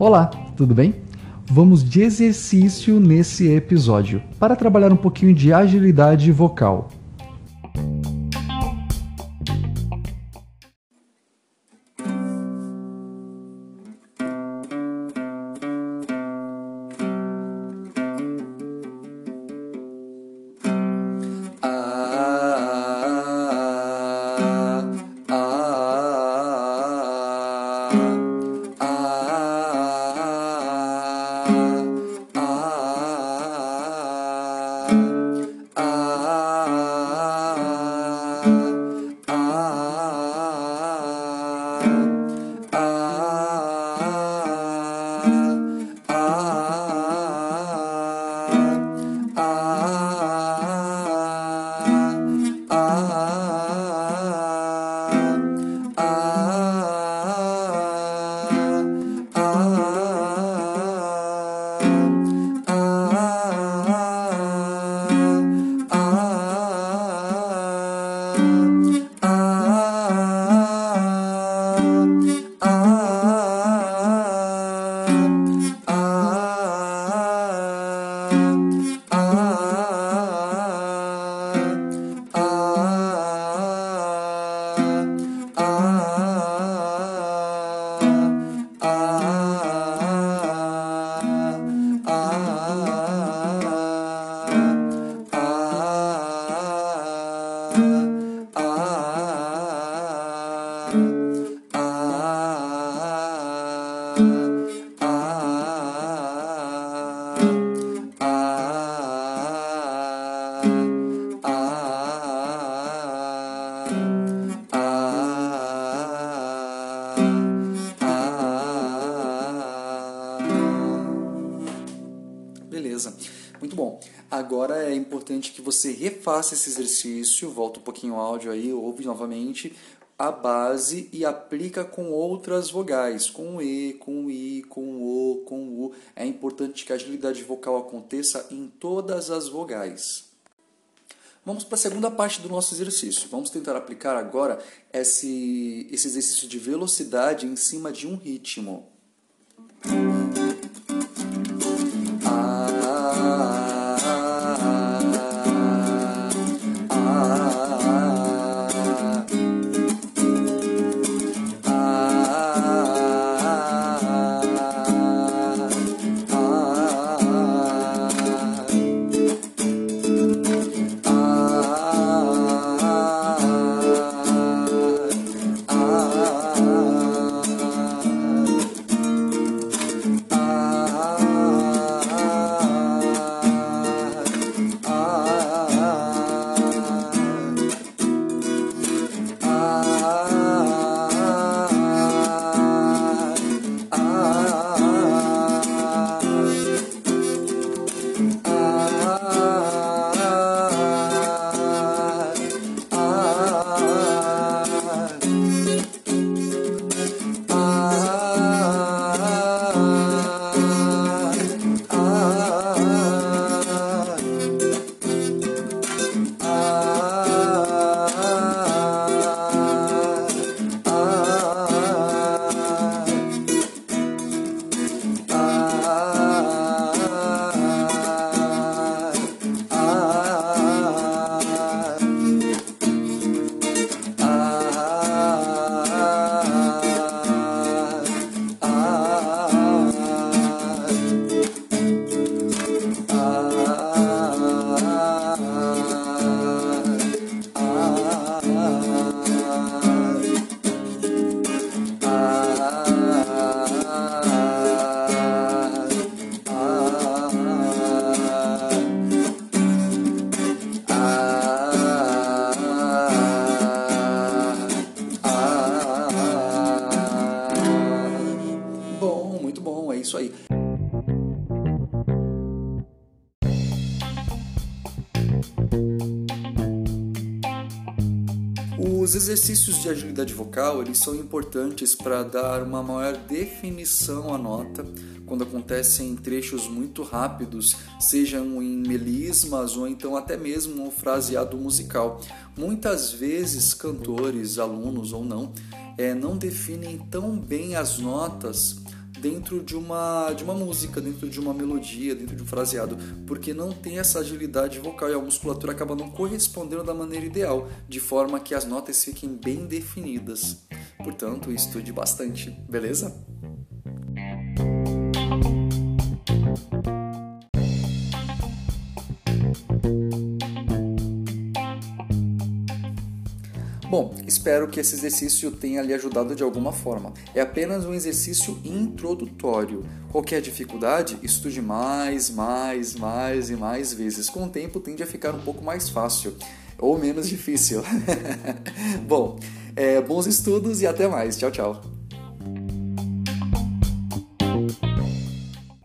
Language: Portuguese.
Olá, tudo bem? Vamos de exercício nesse episódio para trabalhar um pouquinho de agilidade vocal. Beleza, Mm-hmm. Agora é importante que você refaça esse exercício, volta um pouquinho o áudio aí, ouve novamente a base e aplica com outras vogais, com E, com I, com O, com U. É importante que a agilidade vocal aconteça em todas as vogais. Vamos para a segunda parte do nosso exercício. Vamos tentar aplicar agora esse, esse exercício de velocidade em cima de um ritmo. Muito bom, é isso aí. Os exercícios de agilidade vocal eles são importantes para dar uma maior definição à nota quando acontecem trechos muito rápidos, sejam em melismas ou então até mesmo um fraseado musical. Muitas vezes cantores, alunos ou não, é, não definem tão bem as notas dentro de uma, de uma música, dentro de uma melodia, dentro de um fraseado, porque não tem essa agilidade vocal e a musculatura acaba não correspondendo da maneira ideal, de forma que as notas fiquem bem definidas. Portanto, estude bastante, beleza? Bom, espero que esse exercício tenha lhe ajudado de alguma forma. É apenas um exercício introdutório. Qualquer dificuldade, estude mais, mais, mais e mais vezes. Com o tempo tende a ficar um pouco mais fácil ou menos difícil. Bom, é, bons estudos e até mais. Tchau, tchau.